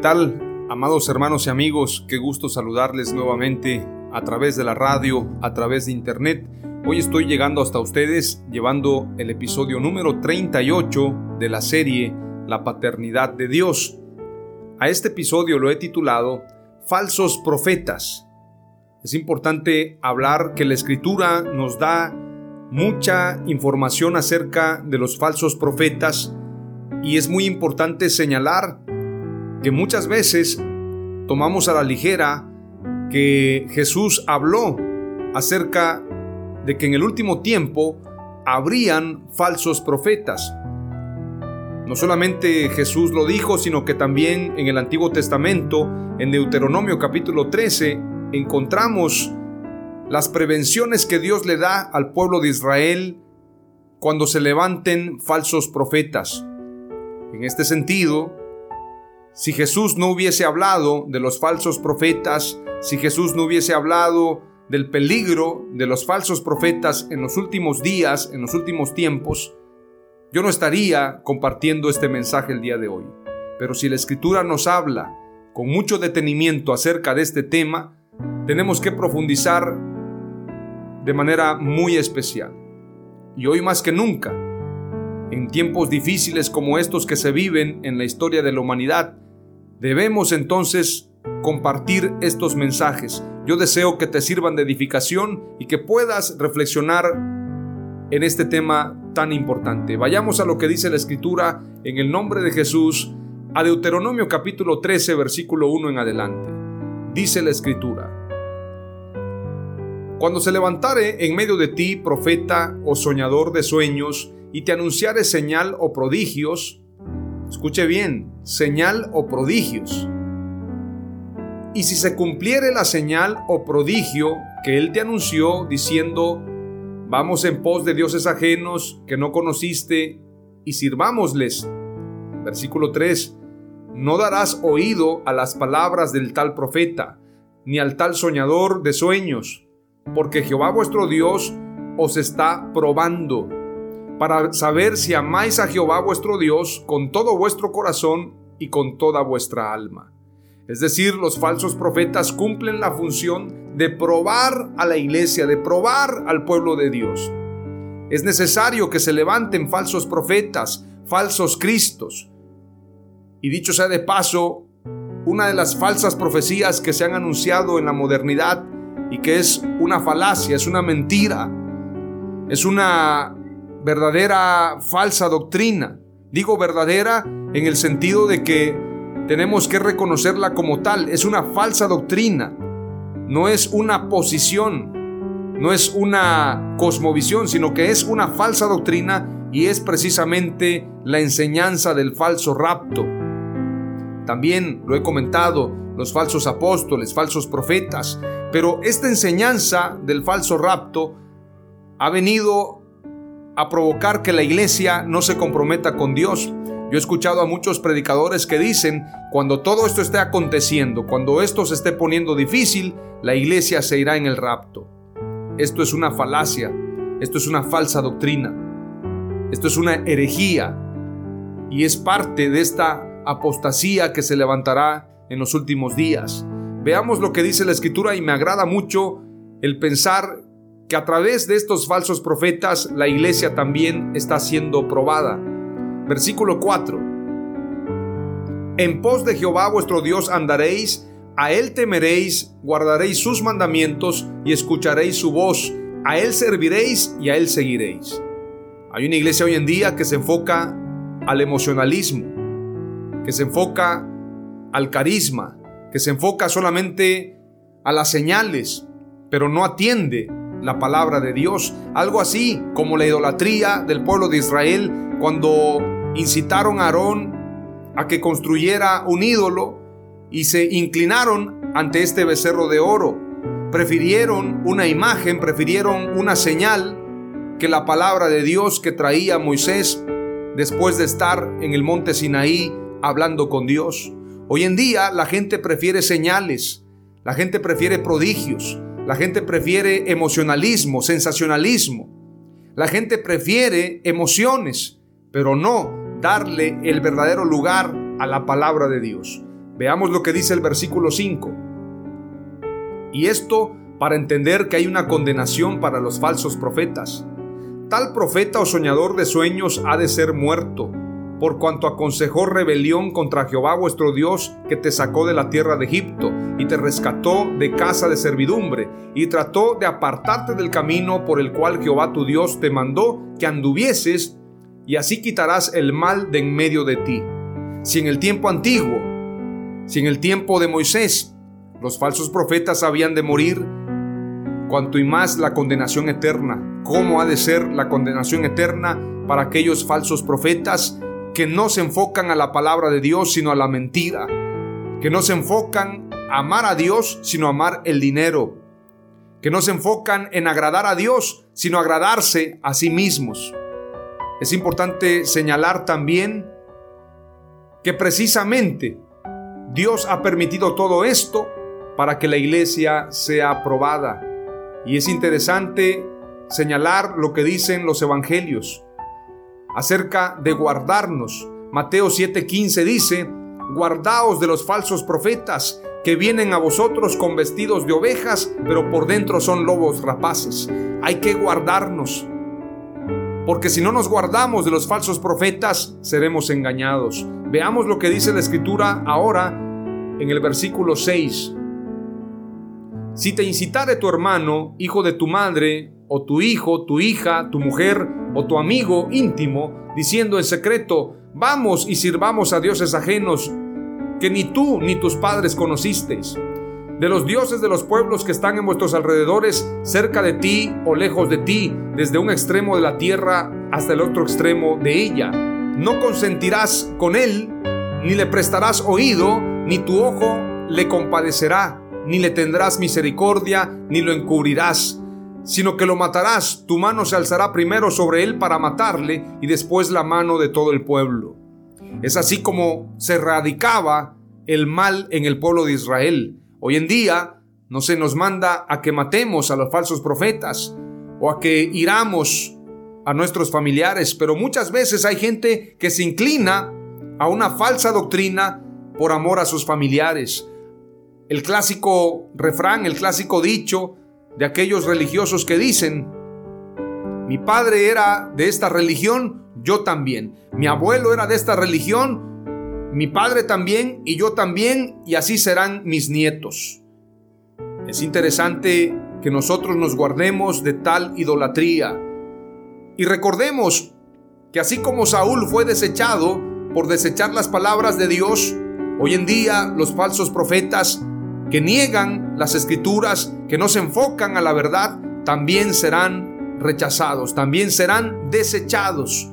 Tal, amados hermanos y amigos? Qué gusto saludarles nuevamente a través de la radio, a través de internet. Hoy estoy llegando hasta ustedes llevando el episodio número 38 de la serie La Paternidad de Dios. A este episodio lo he titulado Falsos Profetas. Es importante hablar que la escritura nos da mucha información acerca de los falsos profetas y es muy importante señalar que muchas veces tomamos a la ligera que Jesús habló acerca de que en el último tiempo habrían falsos profetas. No solamente Jesús lo dijo, sino que también en el Antiguo Testamento, en Deuteronomio capítulo 13, encontramos las prevenciones que Dios le da al pueblo de Israel cuando se levanten falsos profetas. En este sentido, si Jesús no hubiese hablado de los falsos profetas, si Jesús no hubiese hablado del peligro de los falsos profetas en los últimos días, en los últimos tiempos, yo no estaría compartiendo este mensaje el día de hoy. Pero si la escritura nos habla con mucho detenimiento acerca de este tema, tenemos que profundizar de manera muy especial. Y hoy más que nunca, en tiempos difíciles como estos que se viven en la historia de la humanidad, Debemos entonces compartir estos mensajes. Yo deseo que te sirvan de edificación y que puedas reflexionar en este tema tan importante. Vayamos a lo que dice la escritura en el nombre de Jesús, a Deuteronomio capítulo 13, versículo 1 en adelante. Dice la escritura. Cuando se levantare en medio de ti profeta o soñador de sueños, y te anunciare señal o prodigios, Escuche bien, señal o prodigios. Y si se cumpliere la señal o prodigio que él te anunció diciendo, vamos en pos de dioses ajenos que no conociste y sirvámosles. Versículo 3. No darás oído a las palabras del tal profeta, ni al tal soñador de sueños, porque Jehová vuestro Dios os está probando para saber si amáis a Jehová vuestro Dios con todo vuestro corazón y con toda vuestra alma. Es decir, los falsos profetas cumplen la función de probar a la iglesia, de probar al pueblo de Dios. Es necesario que se levanten falsos profetas, falsos cristos. Y dicho sea de paso, una de las falsas profecías que se han anunciado en la modernidad y que es una falacia, es una mentira, es una verdadera falsa doctrina. Digo verdadera en el sentido de que tenemos que reconocerla como tal. Es una falsa doctrina. No es una posición. No es una cosmovisión, sino que es una falsa doctrina y es precisamente la enseñanza del falso rapto. También lo he comentado, los falsos apóstoles, falsos profetas. Pero esta enseñanza del falso rapto ha venido a provocar que la iglesia no se comprometa con Dios. Yo he escuchado a muchos predicadores que dicen, cuando todo esto esté aconteciendo, cuando esto se esté poniendo difícil, la iglesia se irá en el rapto. Esto es una falacia, esto es una falsa doctrina, esto es una herejía y es parte de esta apostasía que se levantará en los últimos días. Veamos lo que dice la escritura y me agrada mucho el pensar que a través de estos falsos profetas la iglesia también está siendo probada. Versículo 4. En pos de Jehová vuestro Dios andaréis, a él temeréis, guardaréis sus mandamientos y escucharéis su voz, a él serviréis y a él seguiréis. Hay una iglesia hoy en día que se enfoca al emocionalismo, que se enfoca al carisma, que se enfoca solamente a las señales, pero no atiende la palabra de Dios. Algo así como la idolatría del pueblo de Israel cuando incitaron a Aarón a que construyera un ídolo y se inclinaron ante este becerro de oro. Prefirieron una imagen, prefirieron una señal que la palabra de Dios que traía Moisés después de estar en el monte Sinaí hablando con Dios. Hoy en día la gente prefiere señales, la gente prefiere prodigios, la gente prefiere emocionalismo, sensacionalismo. La gente prefiere emociones, pero no darle el verdadero lugar a la palabra de Dios. Veamos lo que dice el versículo 5. Y esto para entender que hay una condenación para los falsos profetas. Tal profeta o soñador de sueños ha de ser muerto por cuanto aconsejó rebelión contra Jehová vuestro Dios, que te sacó de la tierra de Egipto, y te rescató de casa de servidumbre, y trató de apartarte del camino por el cual Jehová tu Dios te mandó que anduvieses, y así quitarás el mal de en medio de ti. Si en el tiempo antiguo, si en el tiempo de Moisés, los falsos profetas habían de morir, cuanto y más la condenación eterna. ¿Cómo ha de ser la condenación eterna para aquellos falsos profetas que no se enfocan a la palabra de Dios, sino a la mentira, que no se enfocan a amar a Dios, sino a amar el dinero, que no se enfocan en agradar a Dios, sino agradarse a sí mismos. Es importante señalar también que precisamente Dios ha permitido todo esto para que la iglesia sea aprobada. Y es interesante señalar lo que dicen los evangelios acerca de guardarnos. Mateo 7:15 dice, guardaos de los falsos profetas que vienen a vosotros con vestidos de ovejas, pero por dentro son lobos rapaces. Hay que guardarnos, porque si no nos guardamos de los falsos profetas, seremos engañados. Veamos lo que dice la escritura ahora en el versículo 6. Si te incitare tu hermano, hijo de tu madre, o tu hijo, tu hija, tu mujer o tu amigo íntimo, diciendo en secreto, vamos y sirvamos a dioses ajenos que ni tú ni tus padres conocisteis, de los dioses de los pueblos que están en vuestros alrededores, cerca de ti o lejos de ti, desde un extremo de la tierra hasta el otro extremo de ella. No consentirás con él, ni le prestarás oído, ni tu ojo le compadecerá, ni le tendrás misericordia, ni lo encubrirás sino que lo matarás, tu mano se alzará primero sobre él para matarle y después la mano de todo el pueblo. Es así como se erradicaba el mal en el pueblo de Israel. Hoy en día no se nos manda a que matemos a los falsos profetas o a que iramos a nuestros familiares, pero muchas veces hay gente que se inclina a una falsa doctrina por amor a sus familiares. El clásico refrán, el clásico dicho, de aquellos religiosos que dicen, mi padre era de esta religión, yo también. Mi abuelo era de esta religión, mi padre también y yo también, y así serán mis nietos. Es interesante que nosotros nos guardemos de tal idolatría. Y recordemos que así como Saúl fue desechado por desechar las palabras de Dios, hoy en día los falsos profetas que niegan las escrituras, que no se enfocan a la verdad, también serán rechazados, también serán desechados.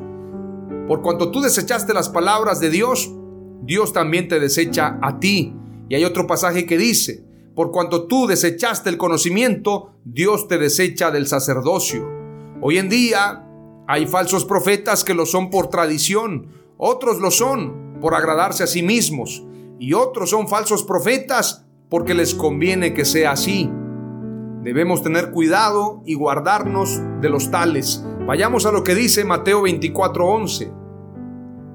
Por cuanto tú desechaste las palabras de Dios, Dios también te desecha a ti. Y hay otro pasaje que dice, por cuanto tú desechaste el conocimiento, Dios te desecha del sacerdocio. Hoy en día hay falsos profetas que lo son por tradición, otros lo son por agradarse a sí mismos, y otros son falsos profetas porque les conviene que sea así. Debemos tener cuidado y guardarnos de los tales. Vayamos a lo que dice Mateo 24:11.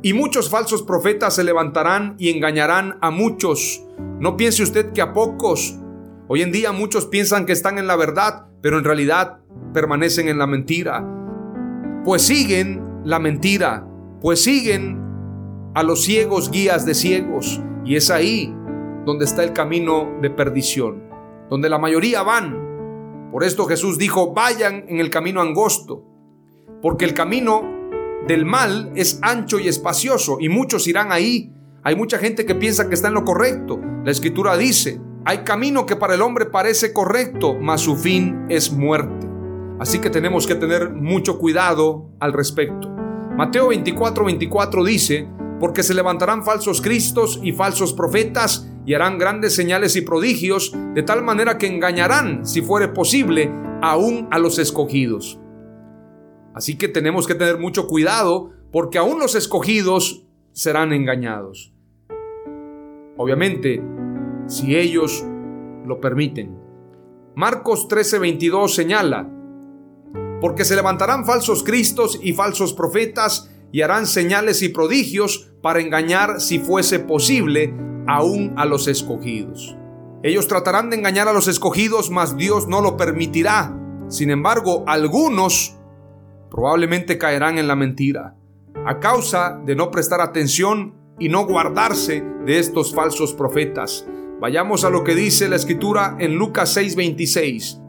Y muchos falsos profetas se levantarán y engañarán a muchos. No piense usted que a pocos. Hoy en día muchos piensan que están en la verdad, pero en realidad permanecen en la mentira. Pues siguen la mentira, pues siguen a los ciegos guías de ciegos. Y es ahí donde está el camino de perdición, donde la mayoría van. Por esto Jesús dijo, vayan en el camino angosto, porque el camino del mal es ancho y espacioso y muchos irán ahí. Hay mucha gente que piensa que está en lo correcto. La escritura dice, hay camino que para el hombre parece correcto, mas su fin es muerte. Así que tenemos que tener mucho cuidado al respecto. Mateo 24, 24 dice, porque se levantarán falsos cristos y falsos profetas y harán grandes señales y prodigios, de tal manera que engañarán, si fuere posible, aún a los escogidos. Así que tenemos que tener mucho cuidado porque aún los escogidos serán engañados. Obviamente, si ellos lo permiten. Marcos 13:22 señala, porque se levantarán falsos cristos y falsos profetas y harán señales y prodigios para engañar, si fuese posible, aún a los escogidos. Ellos tratarán de engañar a los escogidos, mas Dios no lo permitirá. Sin embargo, algunos probablemente caerán en la mentira, a causa de no prestar atención y no guardarse de estos falsos profetas. Vayamos a lo que dice la escritura en Lucas 6:26.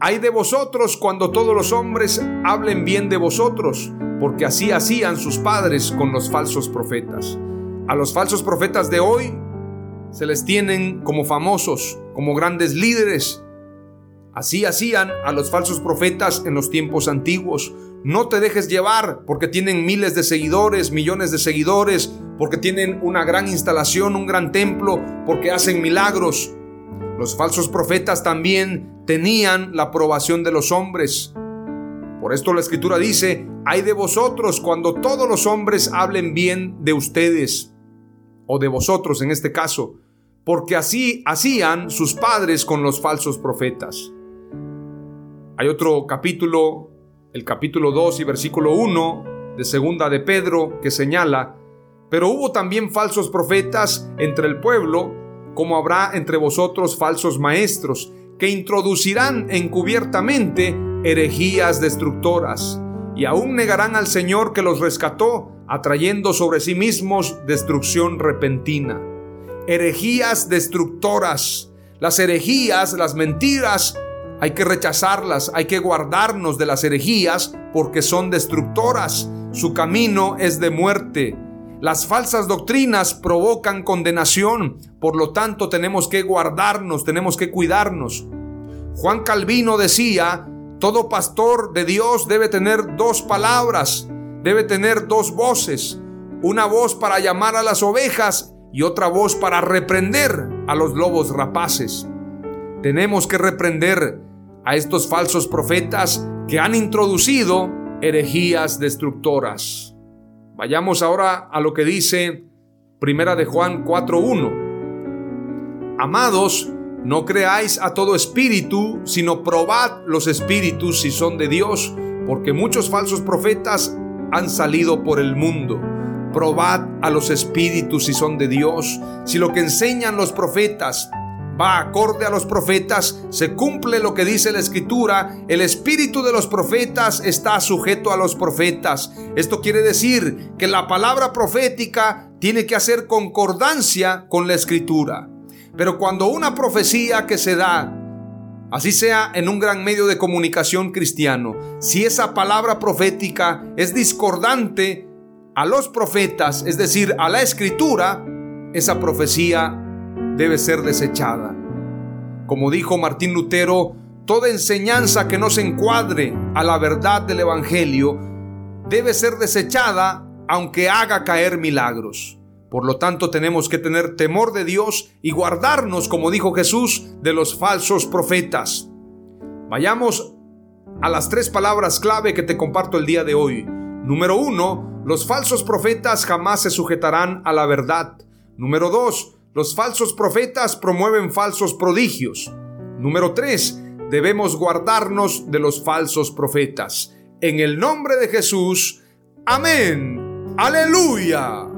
Hay de vosotros cuando todos los hombres hablen bien de vosotros, porque así hacían sus padres con los falsos profetas. A los falsos profetas de hoy se les tienen como famosos, como grandes líderes, Así hacían a los falsos profetas en los tiempos antiguos. No te dejes llevar porque tienen miles de seguidores, millones de seguidores, porque tienen una gran instalación, un gran templo, porque hacen milagros. Los falsos profetas también tenían la aprobación de los hombres. Por esto la escritura dice, hay de vosotros cuando todos los hombres hablen bien de ustedes, o de vosotros en este caso, porque así hacían sus padres con los falsos profetas. Hay otro capítulo, el capítulo 2 y versículo 1 de segunda de Pedro, que señala, pero hubo también falsos profetas entre el pueblo, como habrá entre vosotros falsos maestros, que introducirán encubiertamente herejías destructoras, y aún negarán al Señor que los rescató, atrayendo sobre sí mismos destrucción repentina. Herejías destructoras. Las herejías, las mentiras, hay que rechazarlas, hay que guardarnos de las herejías porque son destructoras. Su camino es de muerte. Las falsas doctrinas provocan condenación, por lo tanto tenemos que guardarnos, tenemos que cuidarnos. Juan Calvino decía, todo pastor de Dios debe tener dos palabras, debe tener dos voces, una voz para llamar a las ovejas y otra voz para reprender a los lobos rapaces. Tenemos que reprender a estos falsos profetas que han introducido herejías destructoras. Vayamos ahora a lo que dice Primera de Juan 4:1. Amados, no creáis a todo espíritu, sino probad los espíritus si son de Dios, porque muchos falsos profetas han salido por el mundo. Probad a los espíritus si son de Dios, si lo que enseñan los profetas va acorde a los profetas, se cumple lo que dice la escritura, el espíritu de los profetas está sujeto a los profetas. Esto quiere decir que la palabra profética tiene que hacer concordancia con la escritura. Pero cuando una profecía que se da, así sea en un gran medio de comunicación cristiano, si esa palabra profética es discordante a los profetas, es decir, a la escritura, esa profecía debe ser desechada. Como dijo Martín Lutero, toda enseñanza que no se encuadre a la verdad del Evangelio debe ser desechada aunque haga caer milagros. Por lo tanto, tenemos que tener temor de Dios y guardarnos, como dijo Jesús, de los falsos profetas. Vayamos a las tres palabras clave que te comparto el día de hoy. Número uno, los falsos profetas jamás se sujetarán a la verdad. Número dos, los falsos profetas promueven falsos prodigios. Número 3. Debemos guardarnos de los falsos profetas. En el nombre de Jesús. Amén Aleluya.